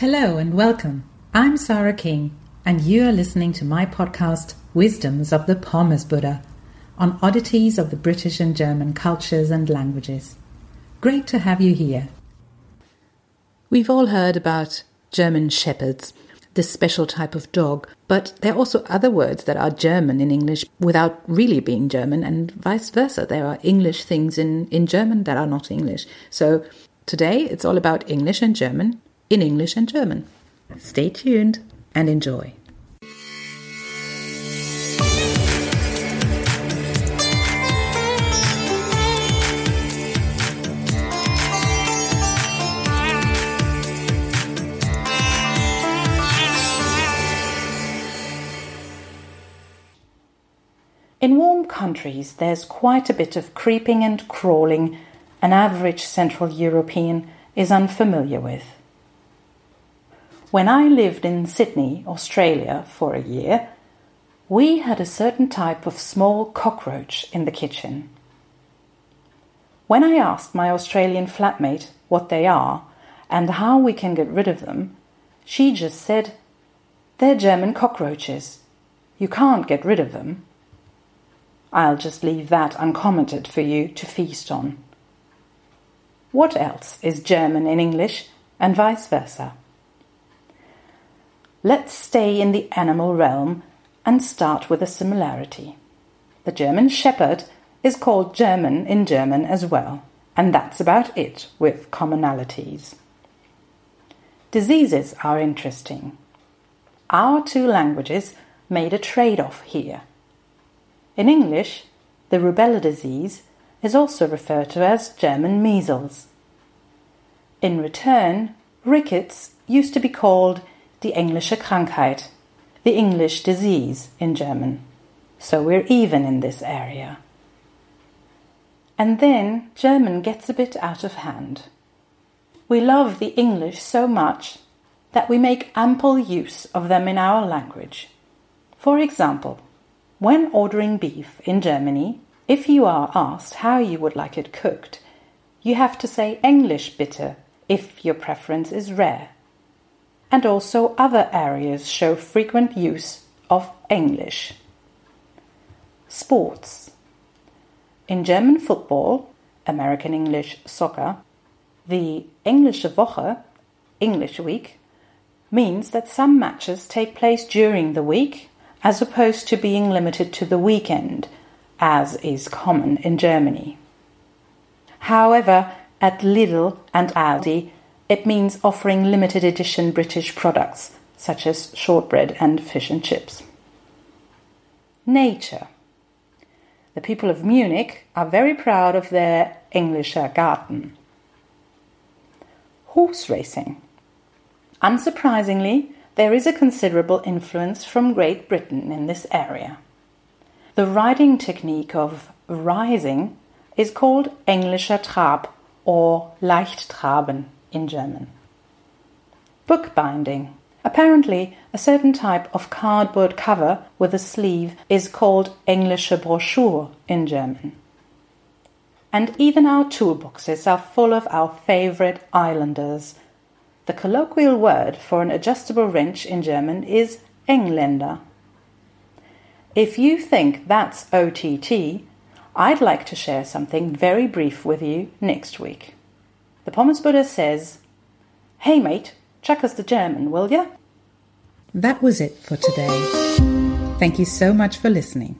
Hello and welcome. I'm Sarah King, and you are listening to my podcast, Wisdoms of the Pommes Buddha, on oddities of the British and German cultures and languages. Great to have you here. We've all heard about German shepherds, this special type of dog, but there are also other words that are German in English without really being German, and vice versa. There are English things in, in German that are not English. So today it's all about English and German in English and German. Stay tuned and enjoy. In warm countries, there's quite a bit of creeping and crawling an average Central European is unfamiliar with. When I lived in Sydney, Australia, for a year, we had a certain type of small cockroach in the kitchen. When I asked my Australian flatmate what they are and how we can get rid of them, she just said, They're German cockroaches. You can't get rid of them. I'll just leave that uncommented for you to feast on. What else is German in English and vice versa? Let's stay in the animal realm and start with a similarity. The German Shepherd is called German in German as well, and that's about it with commonalities. Diseases are interesting. Our two languages made a trade off here. In English, the rubella disease is also referred to as German measles. In return, rickets used to be called die englische Krankheit, the English disease in German. So we're even in this area. And then German gets a bit out of hand. We love the English so much that we make ample use of them in our language. For example, when ordering beef in Germany, if you are asked how you would like it cooked, you have to say English bitte if your preference is rare and also other areas show frequent use of English. Sports. In German football, American English soccer, the Englische Woche, English week, means that some matches take place during the week as opposed to being limited to the weekend, as is common in Germany. However, at Lidl and Aldi, it means offering limited edition British products, such as shortbread and fish and chips. Nature. The people of Munich are very proud of their Englischer Garten. Horse racing. Unsurprisingly, there is a considerable influence from Great Britain in this area. The riding technique of rising is called Englischer Trab or Leichttraben in German. Bookbinding. Apparently, a certain type of cardboard cover with a sleeve is called Englische Broschur in German. And even our toolboxes are full of our favorite islanders. The colloquial word for an adjustable wrench in German is Engländer. If you think that's OTT, I'd like to share something very brief with you next week. The Pommes Buddha says, Hey mate, chuck us the German, will ya? That was it for today. Thank you so much for listening.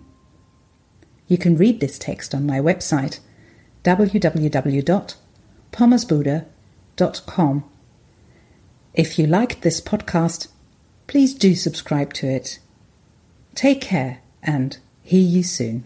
You can read this text on my website www.pommesbuddha.com. If you liked this podcast, please do subscribe to it. Take care and hear you soon.